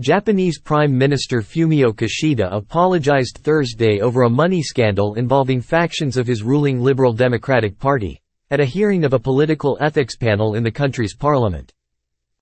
Japanese Prime Minister Fumio Kishida apologized Thursday over a money scandal involving factions of his ruling Liberal Democratic Party, at a hearing of a political ethics panel in the country's parliament.